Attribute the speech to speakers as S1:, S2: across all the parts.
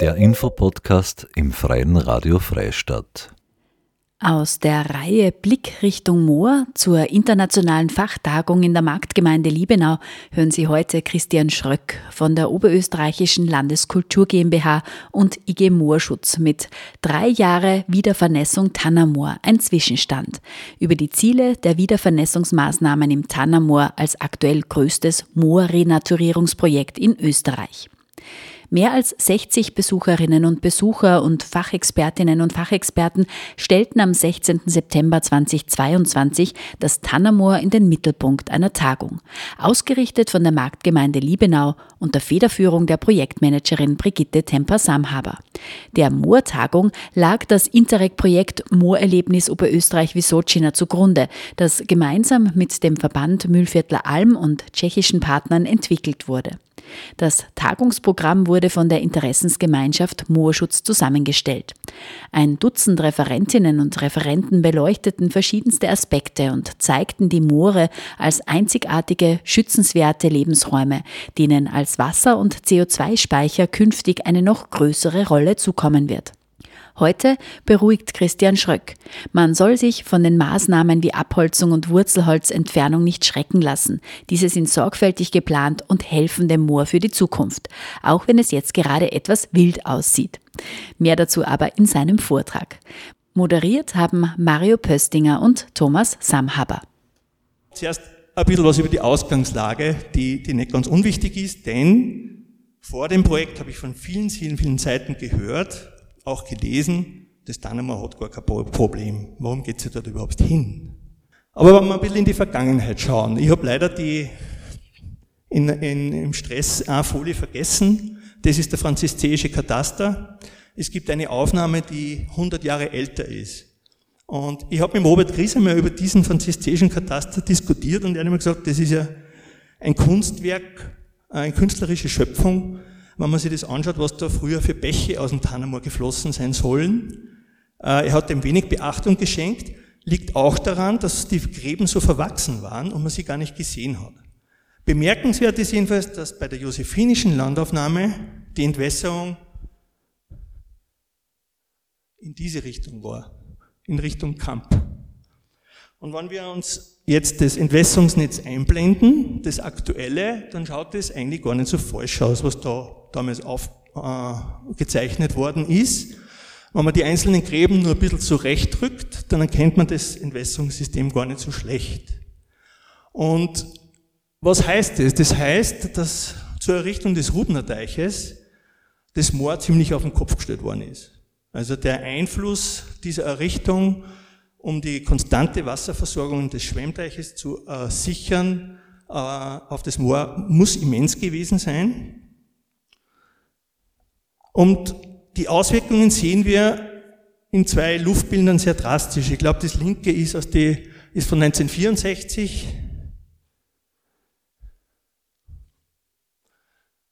S1: Der Infopodcast im Freien Radio Freistadt.
S2: Aus der Reihe Blick Richtung Moor zur internationalen Fachtagung in der Marktgemeinde Liebenau hören Sie heute Christian Schröck von der Oberösterreichischen Landeskultur GmbH und IG Moorschutz mit drei Jahre Wiedervernässung Tannermoor, ein Zwischenstand über die Ziele der Wiedervernässungsmaßnahmen im Tannermoor als aktuell größtes Moorrenaturierungsprojekt in Österreich. Mehr als 60 Besucherinnen und Besucher und Fachexpertinnen und Fachexperten stellten am 16. September 2022 das Tannermoor in den Mittelpunkt einer Tagung, ausgerichtet von der Marktgemeinde Liebenau unter Federführung der Projektmanagerin Brigitte Temper-Samhaber. Der Moortagung lag das Interreg-Projekt Moorerlebnis Oberösterreich Wisocina zugrunde, das gemeinsam mit dem Verband Mühlviertler Alm und tschechischen Partnern entwickelt wurde. Das Tagungsprogramm wurde von der Interessensgemeinschaft Moorschutz zusammengestellt. Ein Dutzend Referentinnen und Referenten beleuchteten verschiedenste Aspekte und zeigten die Moore als einzigartige, schützenswerte Lebensräume, denen als Wasser- und CO2-Speicher künftig eine noch größere Rolle zukommen wird. Heute beruhigt Christian Schröck. Man soll sich von den Maßnahmen wie Abholzung und Wurzelholzentfernung nicht schrecken lassen. Diese sind sorgfältig geplant und helfen dem Moor für die Zukunft, auch wenn es jetzt gerade etwas wild aussieht. Mehr dazu aber in seinem Vortrag. Moderiert haben Mario Pöstinger und Thomas Samhaber.
S3: Zuerst ein bisschen was über die Ausgangslage, die, die nicht ganz unwichtig ist, denn vor dem Projekt habe ich von vielen, vielen, vielen Seiten gehört, auch gelesen, das Dynamo hat gar kein Problem. Warum geht sie dort überhaupt hin? Aber wenn wir ein bisschen in die Vergangenheit schauen, ich habe leider die in, in, im Stress eine Folie vergessen. Das ist der französische Kataster. Es gibt eine Aufnahme, die 100 Jahre älter ist. Und ich habe mit Robert Gries einmal über diesen französischen Kataster diskutiert und er hat mir gesagt, das ist ja ein Kunstwerk, eine künstlerische Schöpfung, wenn man sich das anschaut, was da früher für Bäche aus dem Tannermoor geflossen sein sollen. Äh, er hat dem wenig Beachtung geschenkt, liegt auch daran, dass die Gräben so verwachsen waren und man sie gar nicht gesehen hat. Bemerkenswert ist jedenfalls, dass bei der josephinischen Landaufnahme die Entwässerung in diese Richtung war, in Richtung Kamp. Und wenn wir uns jetzt das Entwässerungsnetz einblenden, das aktuelle, dann schaut es eigentlich gar nicht so falsch aus, was da damals aufgezeichnet äh, worden ist. Wenn man die einzelnen Gräben nur ein bisschen zurechtrückt, dann erkennt man das Entwässerungssystem gar nicht so schlecht. Und was heißt das? Das heißt, dass zur Errichtung des Rubner Deiches das Moor ziemlich auf den Kopf gestellt worden ist. Also der Einfluss dieser Errichtung, um die konstante Wasserversorgung des Schwemmteiches zu äh, sichern, äh, auf das Moor muss immens gewesen sein. Und die Auswirkungen sehen wir in zwei Luftbildern sehr drastisch. Ich glaube, das linke ist, aus die, ist von 1964.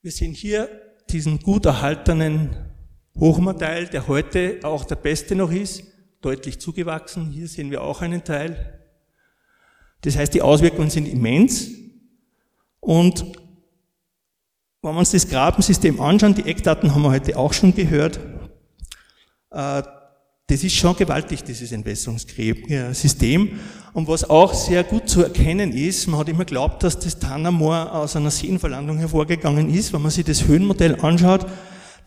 S3: Wir sehen hier diesen gut erhaltenen Hochmoorteil, der heute auch der beste noch ist, deutlich zugewachsen. Hier sehen wir auch einen Teil. Das heißt, die Auswirkungen sind immens. Und wenn wir uns das Grabensystem anschauen, die Eckdaten haben wir heute auch schon gehört, äh, das ist schon gewaltig, dieses Entwässerungssystem. Und was auch sehr gut zu erkennen ist, man hat immer geglaubt, dass das Tannermoor aus einer Seenverlandung hervorgegangen ist. Wenn man sich das Höhenmodell anschaut,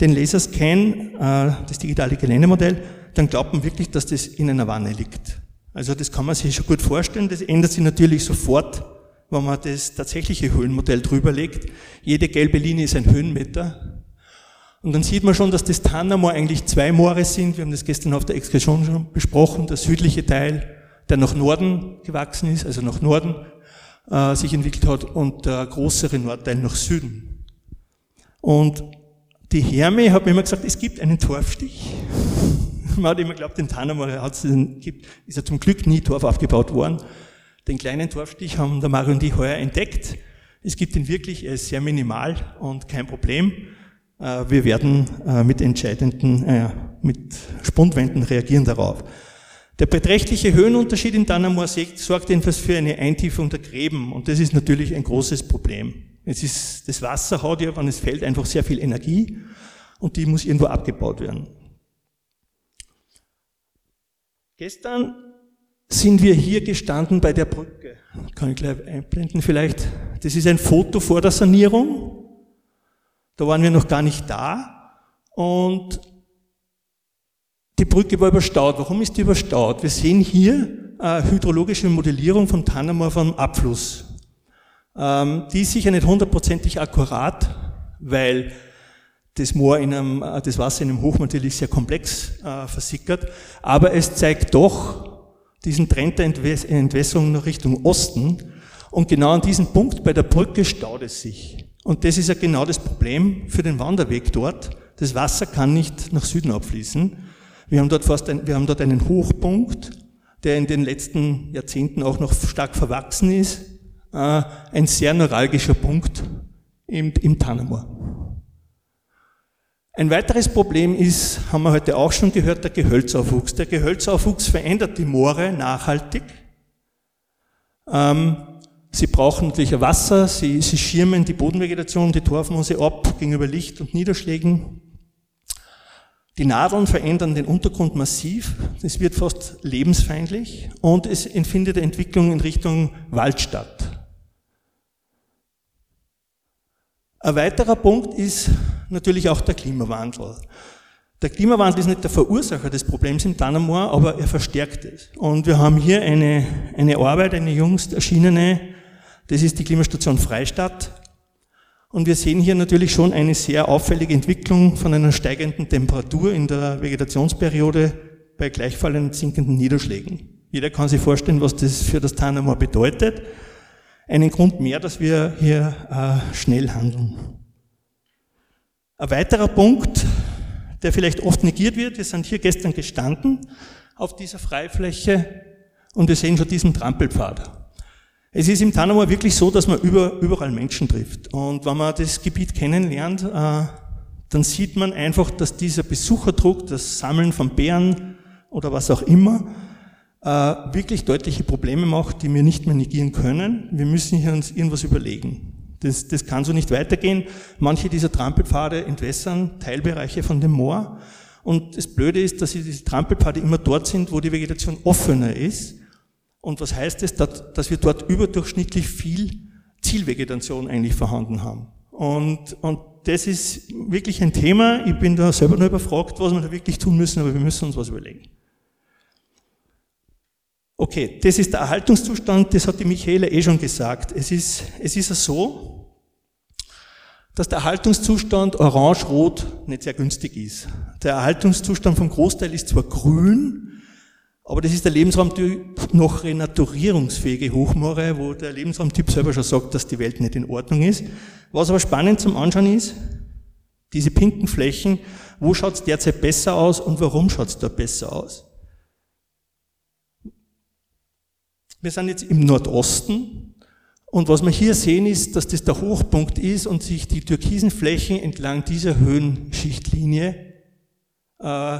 S3: den Laserscan, äh, das digitale Geländemodell, dann glaubt man wirklich, dass das in einer Wanne liegt. Also das kann man sich schon gut vorstellen. Das ändert sich natürlich sofort wenn man das tatsächliche Höhenmodell drüber legt. Jede gelbe Linie ist ein Höhenmeter. Und dann sieht man schon, dass das Tannermoor eigentlich zwei Moore sind. Wir haben das gestern auf der Exkursion schon besprochen. Der südliche Teil, der nach Norden gewachsen ist, also nach Norden äh, sich entwickelt hat, und der größere Nordteil nach Süden. Und die Herme hat mir immer gesagt, es gibt einen Torfstich. Man hat immer geglaubt, den Tannermoor ist ja zum Glück nie Torf aufgebaut worden. Den kleinen Torfstich haben der Mario und ich heuer entdeckt. Es gibt ihn wirklich, er ist sehr minimal und kein Problem. Äh, wir werden äh, mit entscheidenden, äh, mit Spundwänden reagieren darauf. Der beträchtliche Höhenunterschied in Dannermoor sorgt jedenfalls für eine Eintiefung der Gräben und das ist natürlich ein großes Problem. Es ist, das Wasser hat ja, wenn es fällt, einfach sehr viel Energie und die muss irgendwo abgebaut werden. Gestern sind wir hier gestanden bei der Brücke. Kann ich gleich einblenden vielleicht. Das ist ein Foto vor der Sanierung. Da waren wir noch gar nicht da. Und die Brücke war überstaut. Warum ist die überstaut? Wir sehen hier eine hydrologische Modellierung vom Tannermoor vom Abfluss. Ähm, die ist sicher nicht hundertprozentig akkurat, weil das Moor in einem, das Wasser in einem Hoch natürlich sehr komplex äh, versickert, aber es zeigt doch diesen Trend der Entwässerung nach Richtung Osten. Und genau an diesem Punkt bei der Brücke staut es sich. Und das ist ja genau das Problem für den Wanderweg dort. Das Wasser kann nicht nach Süden abfließen. Wir haben dort fast ein, wir haben dort einen Hochpunkt, der in den letzten Jahrzehnten auch noch stark verwachsen ist. Äh, ein sehr neuralgischer Punkt im, im Tannermoor. Ein weiteres Problem ist, haben wir heute auch schon gehört, der Gehölzaufwuchs. Der Gehölzaufwuchs verändert die Moore nachhaltig. Ähm, sie brauchen natürlich Wasser, sie, sie schirmen die Bodenvegetation, die Torfmoose ab gegenüber Licht und Niederschlägen. Die Nadeln verändern den Untergrund massiv, es wird fast lebensfeindlich und es empfindet Entwicklung in Richtung Wald statt. Ein weiterer Punkt ist natürlich auch der Klimawandel. Der Klimawandel ist nicht der Verursacher des Problems im Tannermoor, aber er verstärkt es. Und wir haben hier eine, eine Arbeit, eine jüngst erschienene, das ist die Klimastation Freistadt. Und wir sehen hier natürlich schon eine sehr auffällige Entwicklung von einer steigenden Temperatur in der Vegetationsperiode bei gleichfallend sinkenden Niederschlägen. Jeder kann sich vorstellen, was das für das Tannermoor bedeutet. Einen Grund mehr, dass wir hier äh, schnell handeln. Ein weiterer Punkt, der vielleicht oft negiert wird, wir sind hier gestern gestanden auf dieser Freifläche und wir sehen schon diesen Trampelpfad. Es ist im Tannermoor wirklich so, dass man über, überall Menschen trifft. Und wenn man das Gebiet kennenlernt, äh, dann sieht man einfach, dass dieser Besucherdruck, das Sammeln von Bären oder was auch immer, äh, wirklich deutliche Probleme macht, die wir nicht mehr negieren können. Wir müssen hier uns irgendwas überlegen. Das, das kann so nicht weitergehen. Manche dieser Trampelpfade entwässern Teilbereiche von dem Moor. Und das Blöde ist, dass diese Trampelpfade immer dort sind, wo die Vegetation offener ist und was heißt es, das, dass wir dort überdurchschnittlich viel Zielvegetation eigentlich vorhanden haben. Und, und das ist wirklich ein Thema. Ich bin da selber nur überfragt, was wir da wirklich tun müssen, aber wir müssen uns was überlegen. Okay, das ist der Erhaltungszustand, das hat die Michaela eh schon gesagt. Es ist, es ist so, dass der Erhaltungszustand orange-rot nicht sehr günstig ist. Der Erhaltungszustand vom Großteil ist zwar grün, aber das ist der Lebensraumtyp noch renaturierungsfähige Hochmoore, wo der Lebensraumtyp selber schon sagt, dass die Welt nicht in Ordnung ist. Was aber spannend zum Anschauen ist, diese pinken Flächen, wo schaut es derzeit besser aus und warum schaut es da besser aus? Wir sind jetzt im Nordosten und was wir hier sehen ist, dass das der Hochpunkt ist und sich die türkisen Flächen entlang dieser Höhenschichtlinie äh,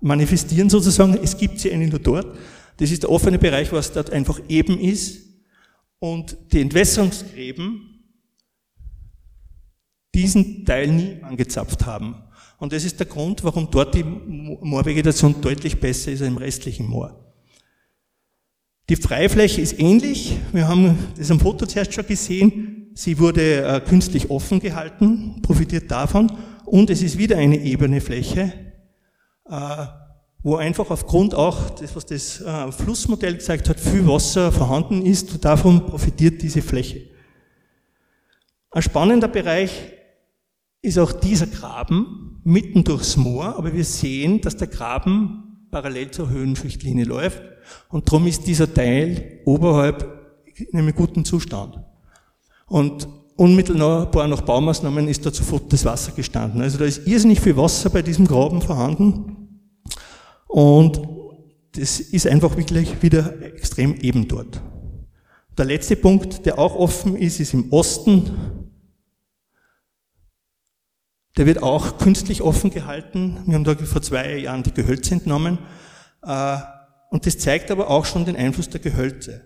S3: manifestieren sozusagen. Es gibt sie eigentlich nur dort. Das ist der offene Bereich, was dort einfach eben ist. Und die Entwässerungsgräben diesen Teil nie angezapft haben. Und das ist der Grund, warum dort die Moorvegetation deutlich besser ist als im restlichen Moor. Die Freifläche ist ähnlich. Wir haben das am Foto zuerst schon gesehen. Sie wurde äh, künstlich offen gehalten, profitiert davon. Und es ist wieder eine ebene Fläche, äh, wo einfach aufgrund auch, das, was das äh, Flussmodell gezeigt hat, viel Wasser vorhanden ist und davon profitiert diese Fläche. Ein spannender Bereich ist auch dieser Graben mitten durchs Moor, aber wir sehen, dass der Graben parallel zur Höhenschichtlinie läuft und darum ist dieser Teil oberhalb in einem guten Zustand. Und unmittelbar nach Baumaßnahmen ist da sofort das Wasser gestanden. Also da ist irrsinnig viel Wasser bei diesem Graben vorhanden und das ist einfach wirklich wieder extrem eben dort. Der letzte Punkt, der auch offen ist, ist im Osten. Der wird auch künstlich offen gehalten. Wir haben da vor zwei Jahren die Gehölze entnommen. Äh, und das zeigt aber auch schon den Einfluss der Gehölze.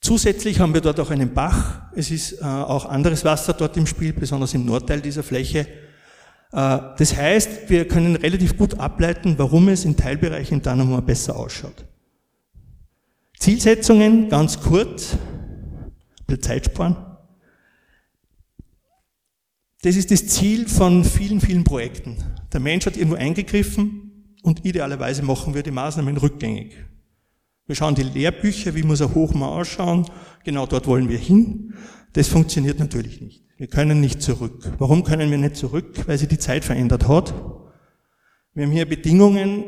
S3: Zusätzlich haben wir dort auch einen Bach. Es ist äh, auch anderes Wasser dort im Spiel, besonders im Nordteil dieser Fläche. Äh, das heißt, wir können relativ gut ableiten, warum es in Teilbereichen in Dynamo besser ausschaut. Zielsetzungen, ganz kurz, ein Zeit sparen. Das ist das Ziel von vielen, vielen Projekten. Der Mensch hat irgendwo eingegriffen und idealerweise machen wir die Maßnahmen rückgängig. Wir schauen die Lehrbücher, wie muss ein Hochmauer ausschauen, genau dort wollen wir hin. Das funktioniert natürlich nicht. Wir können nicht zurück. Warum können wir nicht zurück? Weil sich die Zeit verändert hat. Wir haben hier Bedingungen,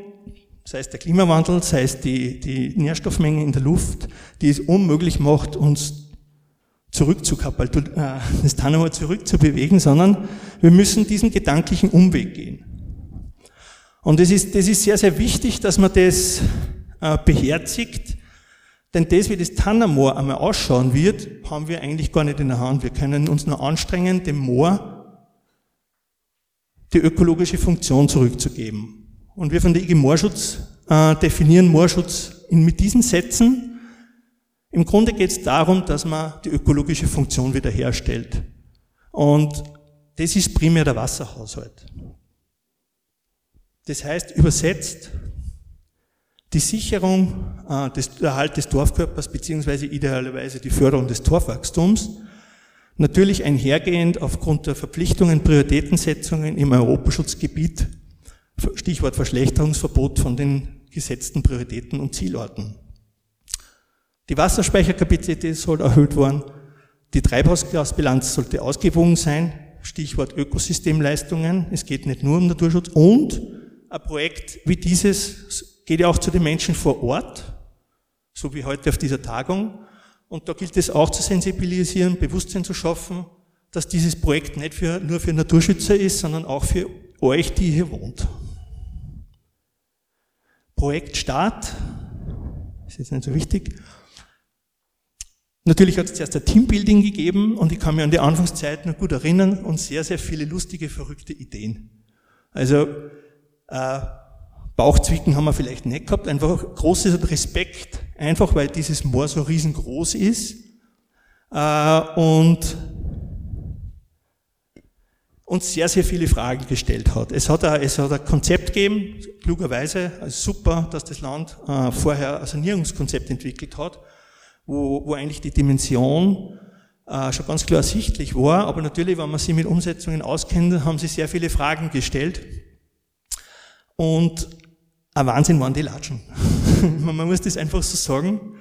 S3: sei es der Klimawandel, sei es die, die Nährstoffmenge in der Luft, die es unmöglich macht, uns das Tannemoor zurückzubewegen, sondern wir müssen diesen gedanklichen Umweg gehen. Und es ist, das ist sehr, sehr wichtig, dass man das äh, beherzigt, denn das, wie das Tannermoor einmal ausschauen wird, haben wir eigentlich gar nicht in der Hand. Wir können uns nur anstrengen, dem Moor die ökologische Funktion zurückzugeben. Und wir von der IG Moorschutz äh, definieren Moorschutz in, mit diesen Sätzen. Im Grunde geht es darum, dass man die ökologische Funktion wiederherstellt. Und das ist primär der Wasserhaushalt. Das heißt, übersetzt, die Sicherung äh, des Erhalt des Dorfkörpers beziehungsweise idealerweise die Förderung des Dorfwachstums, natürlich einhergehend aufgrund der Verpflichtungen, Prioritätensetzungen im Europaschutzgebiet, Stichwort Verschlechterungsverbot von den gesetzten Prioritäten und Zielorten. Die Wasserspeicherkapazität soll erhöht werden, die Treibhausgasbilanz sollte ausgewogen sein, Stichwort Ökosystemleistungen, es geht nicht nur um Naturschutz und ein Projekt wie dieses geht ja auch zu den Menschen vor Ort, so wie heute auf dieser Tagung. Und da gilt es auch zu sensibilisieren, Bewusstsein zu schaffen, dass dieses Projekt nicht für, nur für Naturschützer ist, sondern auch für euch, die hier wohnt. Projektstart, ist jetzt nicht so wichtig. Natürlich hat es zuerst ein Teambuilding gegeben und ich kann mich an die Anfangszeit noch gut erinnern und sehr, sehr viele lustige, verrückte Ideen. Also äh, Bauchzwicken haben wir vielleicht nicht gehabt, einfach großes Respekt, einfach weil dieses Moor so riesengroß ist äh, und uns sehr, sehr viele Fragen gestellt hat. Es hat ein, es hat ein Konzept gegeben, klugerweise, also super, dass das Land äh, vorher ein Sanierungskonzept entwickelt hat, wo, wo eigentlich die Dimension äh, schon ganz klar ersichtlich war, aber natürlich, wenn man sich mit Umsetzungen auskennt, haben sie sehr viele Fragen gestellt. Und ein Wahnsinn waren die Latschen. Man muss das einfach so sagen.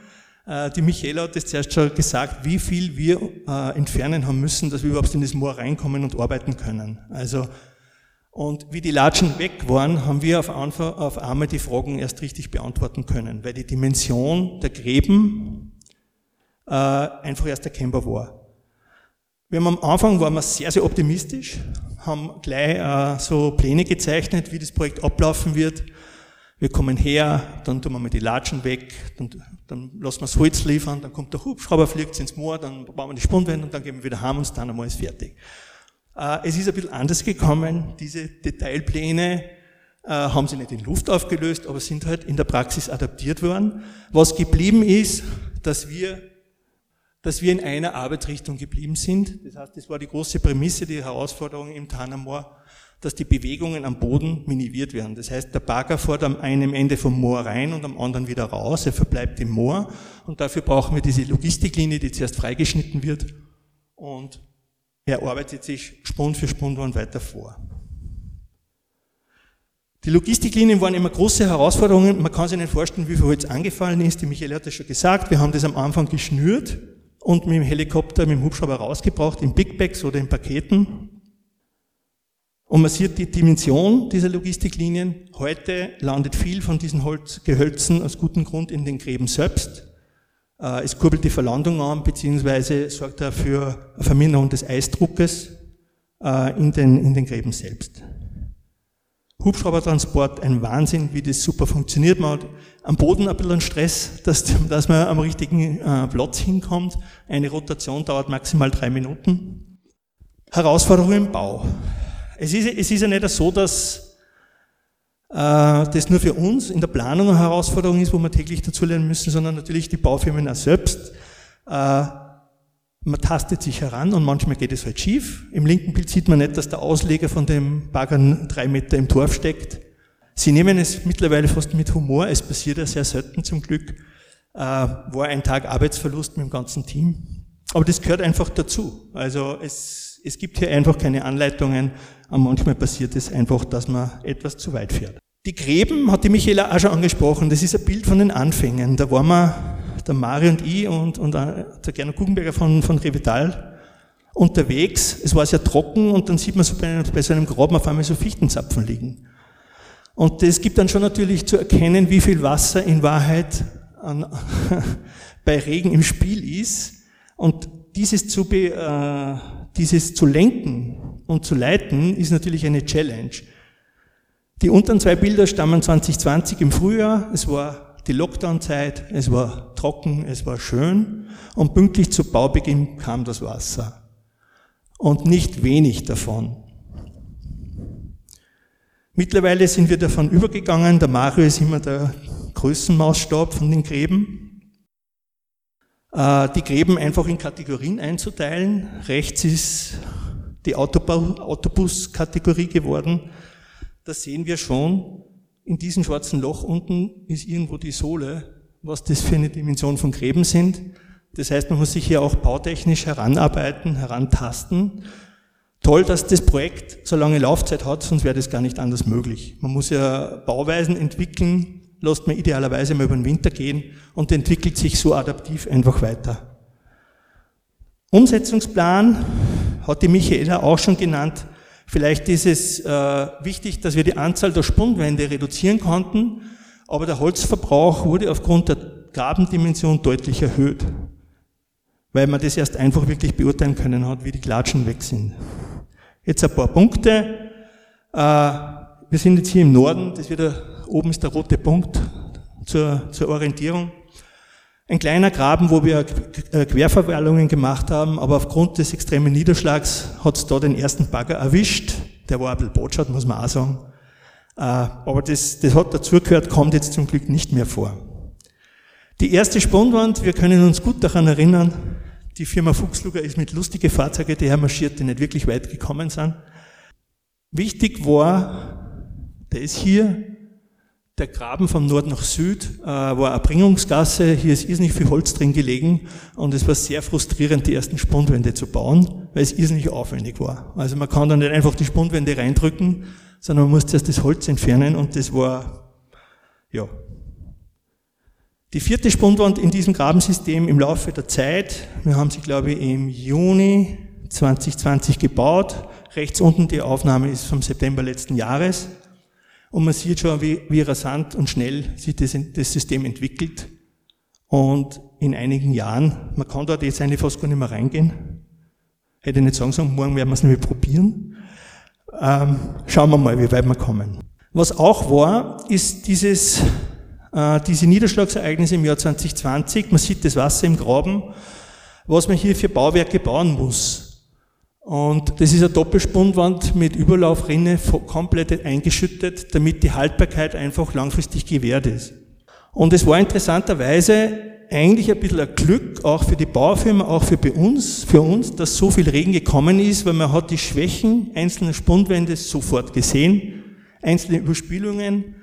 S3: Äh, die Michaela hat das zuerst schon gesagt, wie viel wir äh, entfernen haben müssen, dass wir überhaupt in das Moor reinkommen und arbeiten können. Also, und wie die Latschen weg waren, haben wir auf, Anfang, auf einmal die Fragen erst richtig beantworten können, weil die Dimension der Gräben äh, einfach erst erkennbar war. Wir haben am Anfang waren wir sehr, sehr optimistisch, haben gleich äh, so Pläne gezeichnet, wie das Projekt ablaufen wird wir kommen her, dann tun wir mal die Latschen weg, dann, dann lassen wir das Holz liefern, dann kommt der Hubschrauber, fliegt ins Moor, dann bauen wir die Spundwände und dann gehen wir wieder heim und dann einmal ist fertig. Äh, es ist ein bisschen anders gekommen. Diese Detailpläne äh, haben sie nicht in Luft aufgelöst, aber sind halt in der Praxis adaptiert worden. Was geblieben ist, dass wir, dass wir in einer Arbeitsrichtung geblieben sind. Das heißt, das war die große Prämisse, die Herausforderung im Tanamoor dass die Bewegungen am Boden minimiert werden. Das heißt, der Bagger fährt am einen Ende vom Moor rein und am anderen wieder raus. Er verbleibt im Moor und dafür brauchen wir diese Logistiklinie, die zuerst freigeschnitten wird und er arbeitet sich Spund für Spund weiter vor. Die Logistiklinien waren immer große Herausforderungen. Man kann sich nicht vorstellen, wie viel Holz angefallen ist. Die Michael hat das schon gesagt. Wir haben das am Anfang geschnürt und mit dem Helikopter, mit dem Hubschrauber rausgebraucht, in Big Bags oder in Paketen. Und man sieht die Dimension dieser Logistiklinien. Heute landet viel von diesen Holzgehölzen aus gutem Grund in den Gräben selbst. Äh, es kurbelt die Verlandung an, beziehungsweise sorgt dafür eine Verminderung des Eisdruckes äh, in den, in den Gräben selbst. Hubschraubertransport, ein Wahnsinn, wie das super funktioniert. Man hat am Boden ein bisschen Stress, dass, dass man am richtigen äh, Platz hinkommt. Eine Rotation dauert maximal drei Minuten. Herausforderung im Bau. Es ist, es ist ja nicht so, dass äh, das nur für uns in der Planung eine Herausforderung ist, wo wir täglich dazulernen müssen, sondern natürlich die Baufirmen auch selbst. Äh, Man tastet sich heran und manchmal geht es halt schief. Im linken Bild sieht man nicht, dass der Ausleger von dem Bagger drei Meter im Torf steckt. Sie nehmen es mittlerweile fast mit Humor, es passiert ja sehr selten zum Glück, äh, war ein Tag Arbeitsverlust mit dem ganzen Team. Aber das gehört einfach dazu. Also es, es gibt hier einfach keine Anleitungen, und manchmal passiert es einfach, dass man etwas zu weit fährt. Die Gräben hat die Michaela auch schon angesprochen, das ist ein Bild von den Anfängen. Da waren wir, der Mario und ich und, und der Gernot Guggenberger von, von Revital unterwegs. Es war sehr trocken und dann sieht man so bei, bei so einem Graben auf einmal so Fichtenzapfen liegen. Und das gibt dann schon natürlich zu erkennen, wie viel Wasser in Wahrheit an, bei Regen im Spiel ist. Und dieses zu, be, äh, dieses zu lenken und zu leiten, ist natürlich eine Challenge. Die unteren zwei Bilder stammen 2020 im Frühjahr. Es war die Lockdown-Zeit, es war trocken, es war schön und pünktlich zu Baubeginn kam das Wasser. Und nicht wenig davon. Mittlerweile sind wir davon übergegangen, der Mario ist immer der Größenmaßstab von den Gräben. Äh, die Gräben einfach in Kategorien einzuteilen. Rechts ist die Autobus-Kategorie geworden. Da sehen wir schon, in diesem schwarzen Loch unten ist irgendwo die Sohle, was das für eine Dimension von Gräben sind. Das heißt, man muss sich hier auch bautechnisch heranarbeiten, herantasten. Toll, dass das Projekt so lange Laufzeit hat, sonst wäre das gar nicht anders möglich. Man muss ja Bauweisen entwickeln, lässt man idealerweise mal über den Winter gehen und entwickelt sich so adaptiv einfach weiter. Umsetzungsplan hat die Michaela auch schon genannt. Vielleicht ist es äh, wichtig, dass wir die Anzahl der Spundwände reduzieren konnten, aber der Holzverbrauch wurde aufgrund der Grabendimension deutlich erhöht, weil man das erst einfach wirklich beurteilen können hat, wie die Klatschen weg sind. Jetzt ein paar Punkte. Äh, wir sind jetzt hier im Norden, das wird der, oben ist der rote Punkt zur, zur Orientierung. Ein kleiner Graben, wo wir äh, Querverwallungen gemacht haben, aber aufgrund des extremen Niederschlags hat es da den ersten Bagger erwischt. Der war ein bisschen botschert, muss man auch sagen. Äh, aber das, das hat dazugehört, kommt jetzt zum Glück nicht mehr vor. Die erste Spundwand, wir können uns gut daran erinnern, die Firma Fuchsluger ist mit lustigen Fahrzeugen marschiert, die nicht wirklich weit gekommen sind. Wichtig war, der ist hier, der Graben von Nord nach Süd äh, war eine Bringungsgasse, hier ist irrsinnig viel Holz drin gelegen und es war sehr frustrierend, die ersten Spundwände zu bauen, weil es irrsinnig aufwendig war. Also man kann da nicht einfach die Spundwände reindrücken, sondern man muss zuerst das Holz entfernen und das war, ja, die vierte Spundwand in diesem Grabensystem im Laufe der Zeit, wir haben sie glaube ich im Juni 2020 gebaut. Rechts unten die Aufnahme ist vom September letzten Jahres. Und man sieht schon, wie, wie rasant und schnell sich das, das System entwickelt. Und in einigen Jahren, man kann dort jetzt eigentlich fast gar nicht mehr reingehen. Hätte ich nicht sagen sollen, morgen werden wir es nicht mehr probieren. Ähm, schauen wir mal, wie weit wir kommen. Was auch war, ist dieses äh, diese Niederschlagsereignisse im Jahr 2020. Man sieht das Wasser im Graben, was man hier für Bauwerke bauen muss. Und das ist eine Doppelspundwand mit Überlaufrinne komplett eingeschüttet, damit die Haltbarkeit einfach langfristig gewährt ist. Und es war interessanterweise eigentlich ein bisschen ein Glück, auch für die Baufirma, auch für uns, für uns, dass so viel Regen gekommen ist, weil man hat die Schwächen einzelner Spundwände sofort gesehen, einzelne Überspülungen,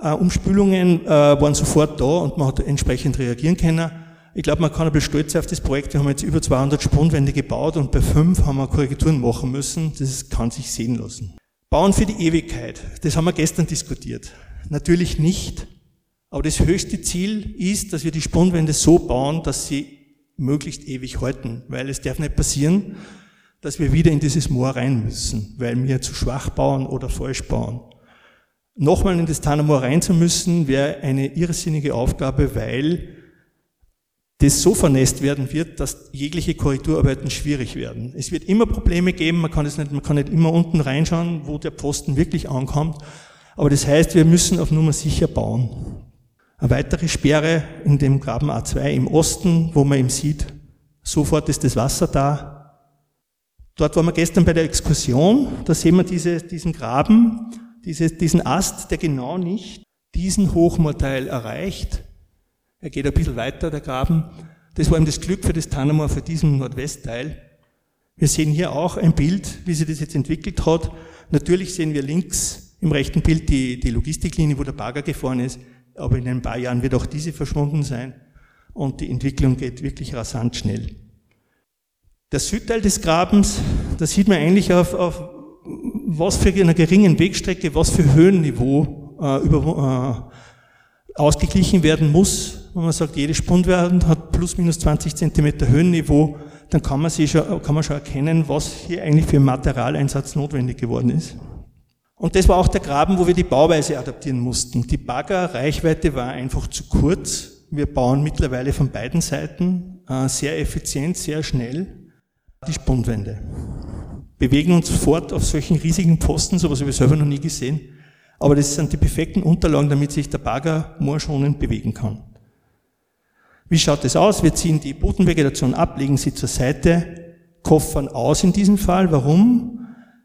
S3: äh, Umspülungen äh, waren sofort da und man hat entsprechend reagieren können. Ich glaube, man kann ein bisschen stolz sein auf das Projekt. Wir haben jetzt über 200 Spundwände gebaut und bei fünf haben wir Korrekturen machen müssen. Das kann sich sehen lassen. Bauen für die Ewigkeit. Das haben wir gestern diskutiert. Natürlich nicht. Aber das höchste Ziel ist, dass wir die Spundwände so bauen, dass sie möglichst ewig halten. Weil es darf nicht passieren, dass wir wieder in dieses Moor rein müssen, weil wir zu schwach bauen oder falsch bauen. Nochmal in das Tanamor rein zu müssen, wäre eine irrsinnige Aufgabe, weil das so vernässt werden wird, dass jegliche Korrekturarbeiten schwierig werden. Es wird immer Probleme geben, man kann, es nicht, man kann nicht immer unten reinschauen, wo der Posten wirklich ankommt. Aber das heißt, wir müssen auf Nummer sicher bauen. Eine weitere Sperre in dem Graben A2 im Osten, wo man eben sieht, sofort ist das Wasser da. Dort waren wir gestern bei der Exkursion, da sehen wir diese, diesen Graben dieses, diesen Ast, der genau nicht diesen Hochmorteil erreicht. Er geht ein bisschen weiter, der Graben. Das war eben das Glück für das Tannermoor, für diesen Nordwestteil. Wir sehen hier auch ein Bild, wie sich das jetzt entwickelt hat. Natürlich sehen wir links im rechten Bild die, die Logistiklinie, wo der Bagger gefahren ist, aber in ein paar Jahren wird auch diese verschwunden sein und die Entwicklung geht wirklich rasant schnell. Der Südteil des Grabens, da sieht man eigentlich auf, auf was für einer geringen Wegstrecke, was für Höhenniveau äh, über, äh, ausgeglichen werden muss. Wenn man sagt, jede Spundwand hat plus minus 20 Zentimeter Höhenniveau, dann kann man, sich schon, kann man schon erkennen, was hier eigentlich für Materialeinsatz notwendig geworden ist. Und das war auch der Graben, wo wir die Bauweise adaptieren mussten. Die Baggerreichweite war einfach zu kurz. Wir bauen mittlerweile von beiden Seiten äh, sehr effizient, sehr schnell die Spundwände. Bewegen uns fort auf solchen riesigen Posten, sowas habe ich selber noch nie gesehen. Aber das sind die perfekten Unterlagen, damit sich der Bagger moorschonend bewegen kann. Wie schaut das aus? Wir ziehen die Bodenvegetation ab, legen sie zur Seite, koffern aus in diesem Fall. Warum?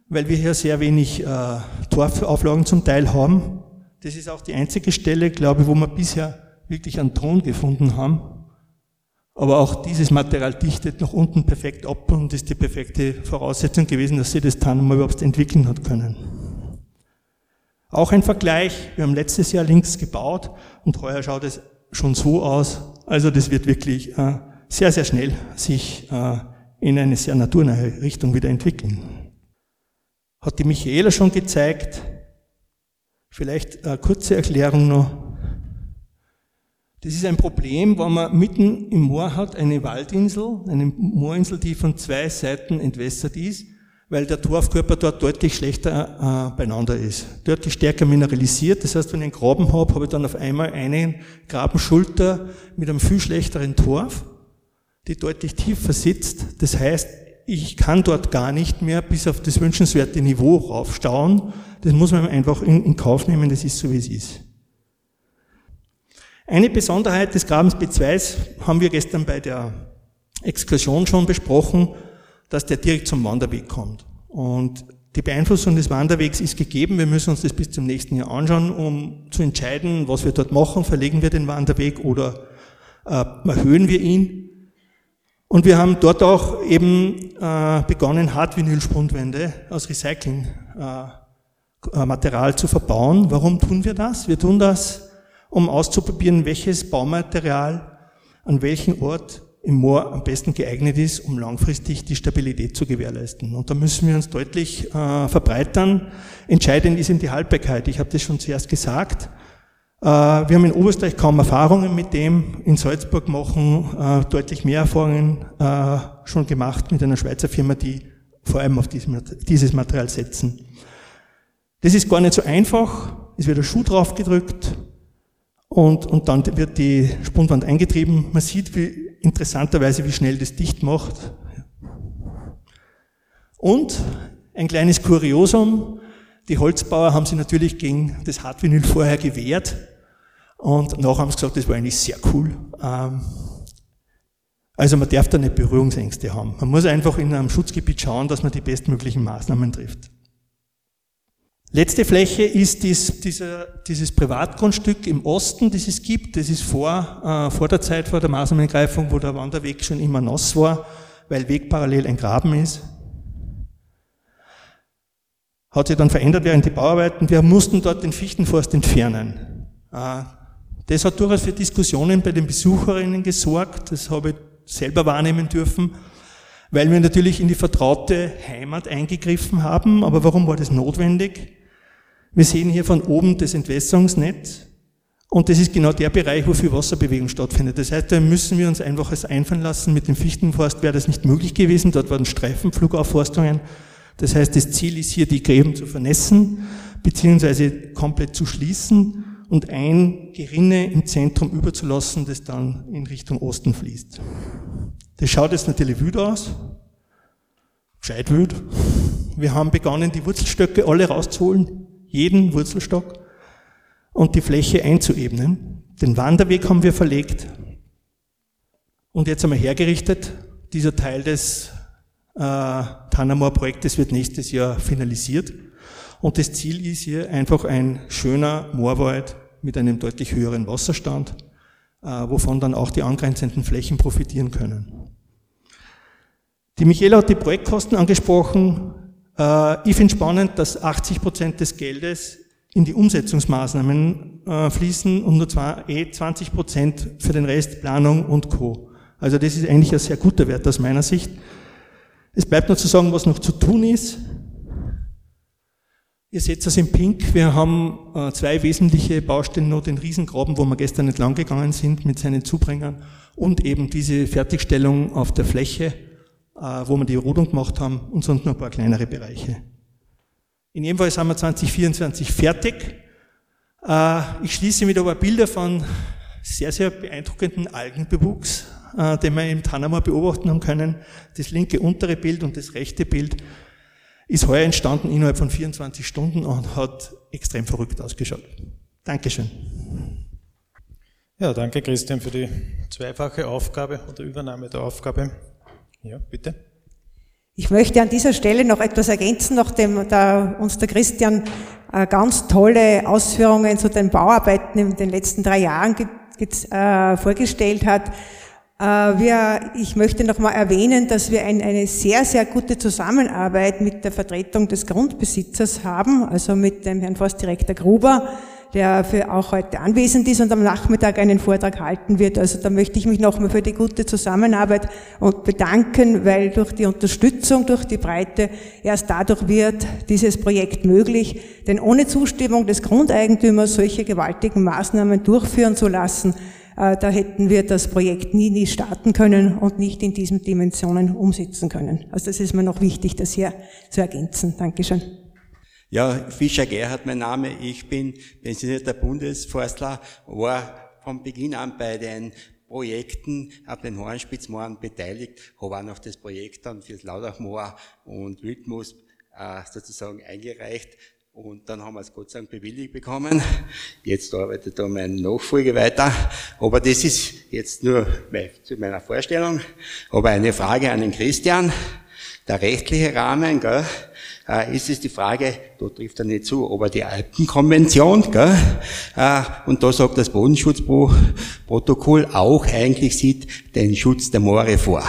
S3: Weil wir hier sehr wenig äh, Torfauflagen zum Teil haben. Das ist auch die einzige Stelle, glaube ich, wo wir bisher wirklich einen Ton gefunden haben. Aber auch dieses Material dichtet nach unten perfekt ab und ist die perfekte Voraussetzung gewesen, dass sie das mal überhaupt entwickeln hat können. Auch ein Vergleich. Wir haben letztes Jahr links gebaut und heuer schaut es schon so aus. Also das wird wirklich äh, sehr, sehr schnell sich äh, in eine sehr naturnahe Richtung wieder entwickeln. Hat die Michaela schon gezeigt. Vielleicht eine kurze Erklärung noch. Das ist ein Problem, wenn man mitten im Moor hat eine Waldinsel, eine Moorinsel, die von zwei Seiten entwässert ist, weil der Torfkörper dort deutlich schlechter äh, beieinander ist. Deutlich stärker mineralisiert. Das heißt, wenn ich einen Graben habe, habe ich dann auf einmal einen Grabenschulter mit einem viel schlechteren Torf, die deutlich tiefer sitzt. Das heißt, ich kann dort gar nicht mehr bis auf das wünschenswerte Niveau raufstauen. Das muss man einfach in, in Kauf nehmen, das ist so, wie es ist. Eine Besonderheit des Grabens B2 haben wir gestern bei der Exkursion schon besprochen, dass der direkt zum Wanderweg kommt. Und die Beeinflussung des Wanderwegs ist gegeben. Wir müssen uns das bis zum nächsten Jahr anschauen, um zu entscheiden, was wir dort machen. Verlegen wir den Wanderweg oder äh, erhöhen wir ihn? Und wir haben dort auch eben äh, begonnen, Hartvinylspundwände aus Recyclingmaterial äh, zu verbauen. Warum tun wir das? Wir tun das, um auszuprobieren, welches Baumaterial an welchem Ort im Moor am besten geeignet ist, um langfristig die Stabilität zu gewährleisten. Und da müssen wir uns deutlich äh, verbreitern. Entscheidend ist eben die Haltbarkeit. Ich habe das schon zuerst gesagt. Äh, wir haben in Oberösterreich kaum Erfahrungen mit dem. In Salzburg machen äh, deutlich mehr Erfahrungen äh, schon gemacht mit einer Schweizer Firma, die vor allem auf dieses Material setzen. Das ist gar nicht so einfach. Es wird ein Schuh draufgedrückt. Und, und dann wird die Spundwand eingetrieben. Man sieht wie, interessanterweise, wie schnell das dicht macht. Und ein kleines Kuriosum. Die Holzbauer haben sich natürlich gegen das Hartvinyl vorher gewehrt. Und nachher haben sie gesagt, das war eigentlich sehr cool. Ähm, also man darf da nicht Berührungsängste haben. Man muss einfach in einem Schutzgebiet schauen, dass man die bestmöglichen Maßnahmen trifft. Letzte Fläche ist dies, dieser, dieses Privatgrundstück im Osten, das es gibt. Das ist vor, äh, vor der Zeit, vor der Maßnahmenergreifung, wo der Wanderweg schon immer nass war, weil wegparallel ein Graben ist. Hat sich dann verändert während die Bauarbeiten. Wir mussten dort den Fichtenforst entfernen. Äh, das hat durchaus für Diskussionen bei den Besucherinnen gesorgt. Das habe ich selber wahrnehmen dürfen weil wir natürlich in die vertraute Heimat eingegriffen haben. Aber warum war das notwendig? Wir sehen hier von oben das Entwässerungsnetz und das ist genau der Bereich, wo viel Wasserbewegung stattfindet. Das heißt, da müssen wir uns einfach einfallen lassen. Mit dem Fichtenforst wäre das nicht möglich gewesen. Dort waren Streifenflugaufforstungen. Das heißt, das Ziel ist hier, die Gräben zu vernässen, beziehungsweise komplett zu schließen und ein Gerinne im Zentrum überzulassen, das dann in Richtung Osten fließt. Das schaut jetzt natürlich wütend aus. Gescheit wütend. Wir haben begonnen, die Wurzelstöcke alle rauszuholen jeden Wurzelstock und die Fläche einzuebnen. Den Wanderweg haben wir verlegt und jetzt einmal hergerichtet. Dieser Teil des äh, Tanamor-Projektes wird nächstes Jahr finalisiert. Und das Ziel ist hier einfach ein schöner Moorwald mit einem deutlich höheren Wasserstand, wovon dann auch die angrenzenden Flächen profitieren können. Die Michaela hat die Projektkosten angesprochen. Ich finde spannend, dass 80 Prozent des Geldes in die Umsetzungsmaßnahmen fließen und nur 20 Prozent für den Rest Planung und Co. Also das ist eigentlich ein sehr guter Wert aus meiner Sicht. Es bleibt nur zu sagen, was noch zu tun ist. Ihr seht das in Pink. Wir haben äh, zwei wesentliche Baustellen, noch den Riesengraben, wo wir gestern nicht lang gegangen sind mit seinen Zubringern und eben diese Fertigstellung auf der Fläche, äh, wo wir die Rodung gemacht haben und sonst noch ein paar kleinere Bereiche. In jedem Fall sind wir 2024 fertig. Äh, ich schließe mit aber Bilder von sehr, sehr beeindruckenden Algenbewuchs den wir im Tanama beobachten haben können. Das linke untere Bild und das rechte Bild ist heuer entstanden innerhalb von 24 Stunden und hat extrem verrückt ausgeschaut. Dankeschön.
S4: Ja, danke Christian für die zweifache Aufgabe oder Übernahme der Aufgabe. Ja, bitte.
S5: Ich möchte an dieser Stelle noch etwas ergänzen, nachdem da uns der Christian äh, ganz tolle Ausführungen zu den Bauarbeiten in den letzten drei Jahren äh, vorgestellt hat. Äh, wir, ich möchte noch mal erwähnen, dass wir ein, eine sehr, sehr gute Zusammenarbeit mit der Vertretung des Grundbesitzers haben, also mit dem Herrn Forstdirektor Gruber, der für auch heute anwesend ist und am Nachmittag einen Vortrag halten wird. Also da möchte ich mich nochmal für die gute Zusammenarbeit und bedanken, weil durch die Unterstützung, durch die Breite, erst dadurch wird dieses Projekt möglich. Denn ohne Zustimmung des Grundeigentümers solche gewaltigen Maßnahmen durchführen zu lassen, da hätten wir das Projekt nie, nie starten können und nicht in diesen Dimensionen umsetzen können. Also das ist mir noch wichtig, das hier zu ergänzen. Dankeschön.
S6: Ja, Fischer Gerhard, mein Name. Ich bin pensionierter Bundesforstler, war von Beginn an bei den Projekten ab den Hornspitzmooren beteiligt, habe auch noch das Projekt dann fürs Laudachmoor und Wildmoos äh, sozusagen eingereicht und dann haben wir es Gott sei Dank bewilligt bekommen. Jetzt arbeitet da mein Nachfolger weiter. Aber das ist jetzt nur zu meiner Vorstellung. Aber eine Frage an den Christian. Der rechtliche Rahmen, gell, äh, ist es die Frage, da trifft er nicht zu, aber die Alpenkonvention, gell, äh, und da sagt das Bodenschutzprotokoll auch eigentlich sieht den Schutz der Moore vor.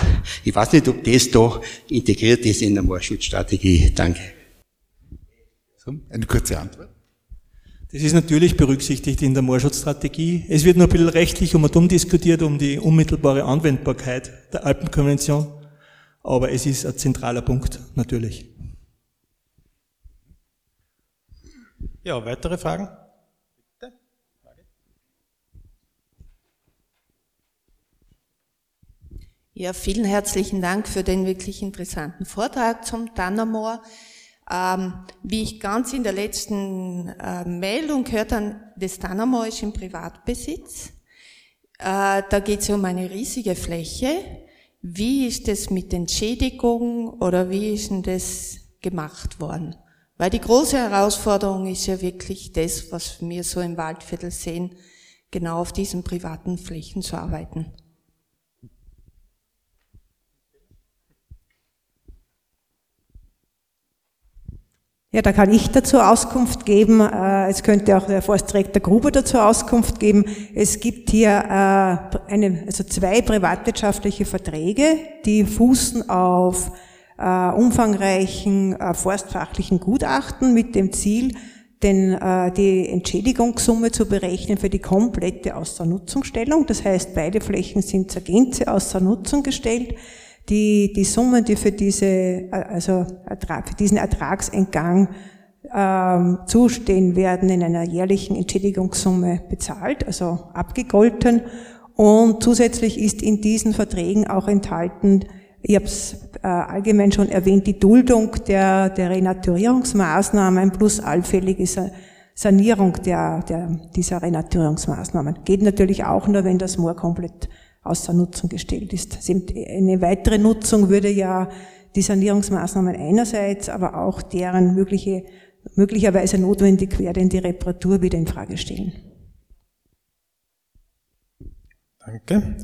S6: Ich weiß nicht, ob das da integriert ist in der Moorschutzstrategie. Danke.
S7: Eine kurze Antwort.
S3: Das ist natürlich berücksichtigt in der Moorschutzstrategie. Es wird nur ein bisschen rechtlich um und um diskutiert, um die unmittelbare Anwendbarkeit der Alpenkonvention. Aber es ist ein zentraler Punkt, natürlich.
S4: Ja, weitere Fragen? Bitte?
S8: Ja, vielen herzlichen Dank für den wirklich interessanten Vortrag zum Tannermoor. Ähm, wie ich ganz in der letzten äh, Meldung gehört habe, das Tanamo ist im Privatbesitz. Äh, da geht es um eine riesige Fläche. Wie ist das mit Entschädigung oder wie ist denn das gemacht worden? Weil die große Herausforderung ist ja wirklich das, was wir so im Waldviertel sehen, genau auf diesen privaten Flächen zu arbeiten.
S5: Ja, da kann ich dazu Auskunft geben. Äh, es könnte auch der Forstdirektor Gruber dazu Auskunft geben. Es gibt hier äh, eine, also zwei privatwirtschaftliche Verträge, die fußen auf äh, umfangreichen forstfachlichen Gutachten mit dem Ziel, denn die Entschädigungssumme zu berechnen für die komplette Außernutzungstellung. Das heißt, beide Flächen sind zur Gänze außer Nutzung gestellt die, die Summen, die für, diese, also für diesen Ertragsentgang ähm, zustehen, werden in einer jährlichen Entschädigungssumme bezahlt, also abgegolten. Und zusätzlich ist in diesen Verträgen auch enthalten, ich habe es äh, allgemein schon erwähnt, die Duldung der, der Renaturierungsmaßnahmen plus allfällige Sanierung der, der, dieser Renaturierungsmaßnahmen. Geht natürlich auch nur, wenn das Moor komplett außer Nutzung gestellt ist. Eine weitere Nutzung würde ja die Sanierungsmaßnahmen einerseits, aber auch deren mögliche, möglicherweise notwendig werdende Reparatur wieder in Frage stellen.
S4: Danke.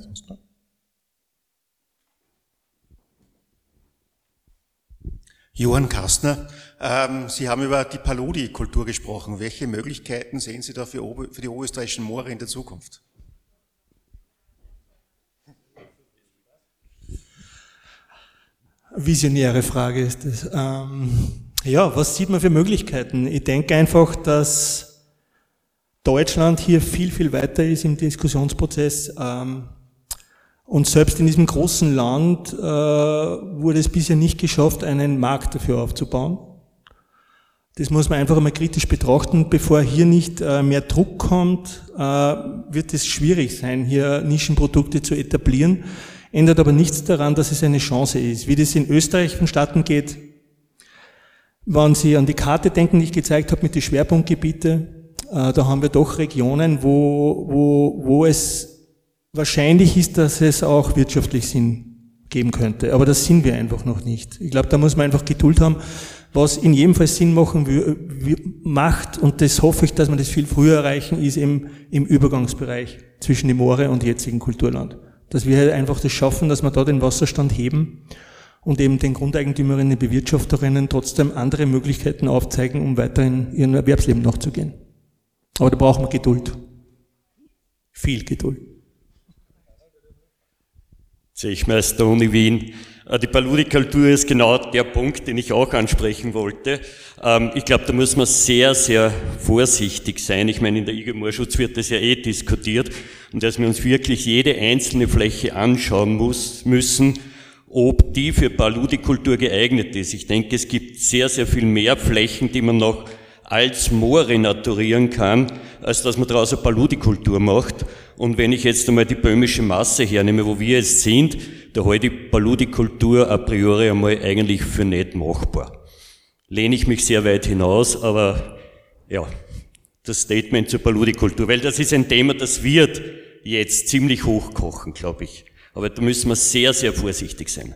S7: Johann Kastner, ähm, Sie haben über die Paludi-Kultur gesprochen. Welche Möglichkeiten sehen Sie da für, für die oberösterreichischen Moore in der Zukunft?
S3: Visionäre Frage ist das. Ähm, ja, was sieht man für Möglichkeiten? Ich denke einfach, dass Deutschland hier viel, viel weiter ist im Diskussionsprozess. Ähm, und selbst in diesem großen Land äh, wurde es bisher nicht geschafft, einen Markt dafür aufzubauen. Das muss man einfach einmal kritisch betrachten. Bevor hier nicht äh, mehr Druck kommt, äh, wird es schwierig sein, hier Nischenprodukte zu etablieren. Ändert aber nichts daran, dass es eine Chance ist. Wie das in Österreich vonstatten geht, wenn Sie an die Karte denken, die ich gezeigt habe mit den Schwerpunktgebieten, äh, da haben wir doch Regionen, wo, wo, wo es wahrscheinlich ist, dass es auch wirtschaftlich Sinn geben könnte. Aber das sind wir einfach noch nicht. Ich glaube, da muss man einfach Geduld haben, was in jedem Fall Sinn machen macht, und das hoffe ich, dass wir das viel früher erreichen, ist eben im Übergangsbereich zwischen dem Moore und jetzigen Kulturland. Dass wir halt einfach das schaffen, dass wir da den Wasserstand heben und eben den Grundeigentümerinnen und Bewirtschafterinnen trotzdem andere Möglichkeiten aufzeigen, um weiterhin ihrem Erwerbsleben nachzugehen. Aber da brauchen wir Geduld. Viel Geduld.
S9: Zechmeister Uni Wien. Äh, die Paludikultur ist genau der Punkt, den ich auch ansprechen wollte. Ähm, ich glaube, da muss man sehr, sehr vorsichtig sein. Ich meine, in der IG Moorschutz wird das ja eh diskutiert und dass wir uns wirklich jede einzelne Fläche anschauen muss, müssen, ob die für Paludikultur geeignet ist. Ich denke, es gibt sehr, sehr viel mehr Flächen, die man noch als Moor renaturieren kann, als dass man daraus eine Paludikultur macht. Und wenn ich jetzt einmal die böhmische Masse hernehme, wo wir jetzt sind, da halte ich Paludikultur a priori einmal eigentlich für nicht machbar. Lehne ich mich sehr weit hinaus, aber ja, das Statement zur Paludikultur, weil das ist ein Thema, das wird jetzt ziemlich hochkochen, glaube ich. Aber da müssen wir sehr, sehr vorsichtig sein.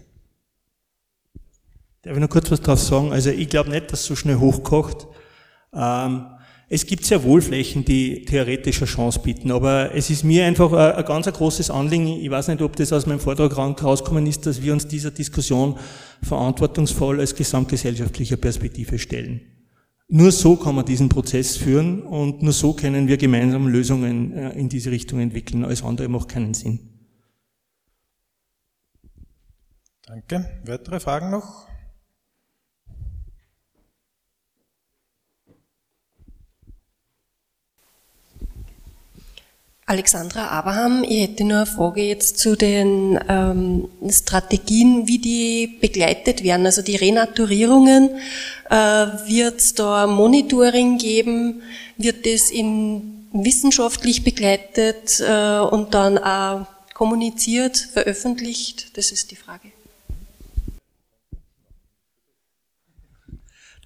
S3: Darf ich noch kurz was drauf sagen? Also ich glaube nicht, dass es so schnell hochkocht. Ähm, es gibt sehr wohl Flächen, die theoretisch eine Chance bieten, aber es ist mir einfach ein, ein ganz großes Anliegen. Ich weiß nicht, ob das aus meinem Vortrag rausgekommen ist, dass wir uns dieser Diskussion verantwortungsvoll als gesamtgesellschaftlicher Perspektive stellen. Nur so kann man diesen Prozess führen und nur so können wir gemeinsam Lösungen äh, in diese Richtung entwickeln. Alles andere macht keinen Sinn.
S4: Danke. Weitere Fragen noch?
S10: Alexandra Abraham, ich hätte nur eine Frage jetzt zu den ähm, Strategien, wie die begleitet werden. Also die Renaturierungen, äh, wird es da Monitoring geben? Wird das in wissenschaftlich begleitet äh, und dann auch kommuniziert, veröffentlicht? Das ist die Frage.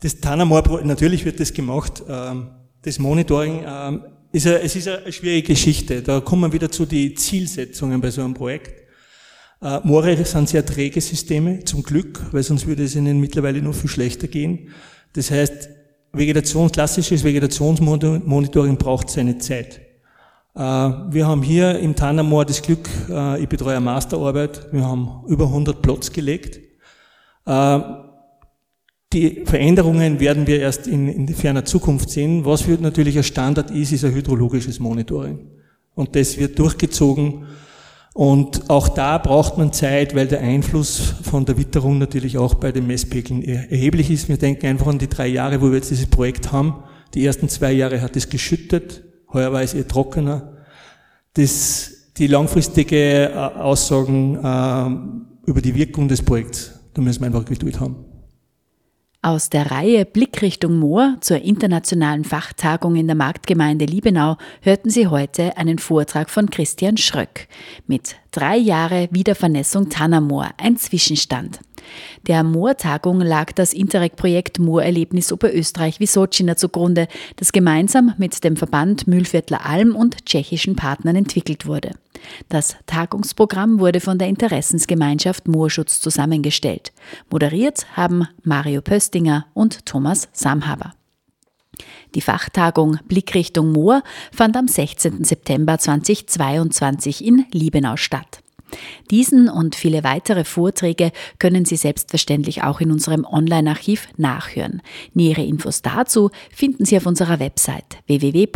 S3: Das Tanamor, natürlich wird das gemacht. Ähm, das Monitoring ähm, ist eine, es ist eine schwierige Geschichte. Da kommen wir wieder zu den Zielsetzungen bei so einem Projekt. Äh, Moore sind sehr träge Systeme, zum Glück, weil sonst würde es ihnen mittlerweile nur viel schlechter gehen. Das heißt, Vegetation, klassisches Vegetationsmonitoring braucht seine Zeit. Äh, wir haben hier im Tannermoor das Glück, äh, ich betreue eine Masterarbeit, wir haben über 100 Plots gelegt. Die Veränderungen werden wir erst in, in ferner Zukunft sehen. Was wird natürlich ein Standard ist, ist ein hydrologisches Monitoring. Und das wird durchgezogen. Und auch da braucht man Zeit, weil der Einfluss von der Witterung natürlich auch bei den Messpegeln erheblich ist. Wir denken einfach an die drei Jahre, wo wir jetzt dieses Projekt haben. Die ersten zwei Jahre hat es geschüttet, heuer war es eher trockener. Das, die langfristige äh, Aussagen äh, über die Wirkung des Projekts, da müssen wir einfach Geduld haben.
S2: Aus der Reihe Blickrichtung Moor zur internationalen Fachtagung in der Marktgemeinde Liebenau hörten Sie heute einen Vortrag von Christian Schröck mit Drei Jahre Wiedervernässung Tannermoor, ein Zwischenstand. Der Moortagung lag das Interreg-Projekt Moorerlebnis Oberösterreich Wisocina zugrunde, das gemeinsam mit dem Verband Mühlviertler Alm und tschechischen Partnern entwickelt wurde. Das Tagungsprogramm wurde von der Interessensgemeinschaft Moorschutz zusammengestellt. Moderiert haben Mario Pöstinger und Thomas Samhaber. Die Fachtagung Blickrichtung Moor fand am 16. September 2022 in Liebenau statt. Diesen und viele weitere Vorträge können Sie selbstverständlich auch in unserem Online-Archiv nachhören. Nähere Infos dazu finden Sie auf unserer Website www.frf.at.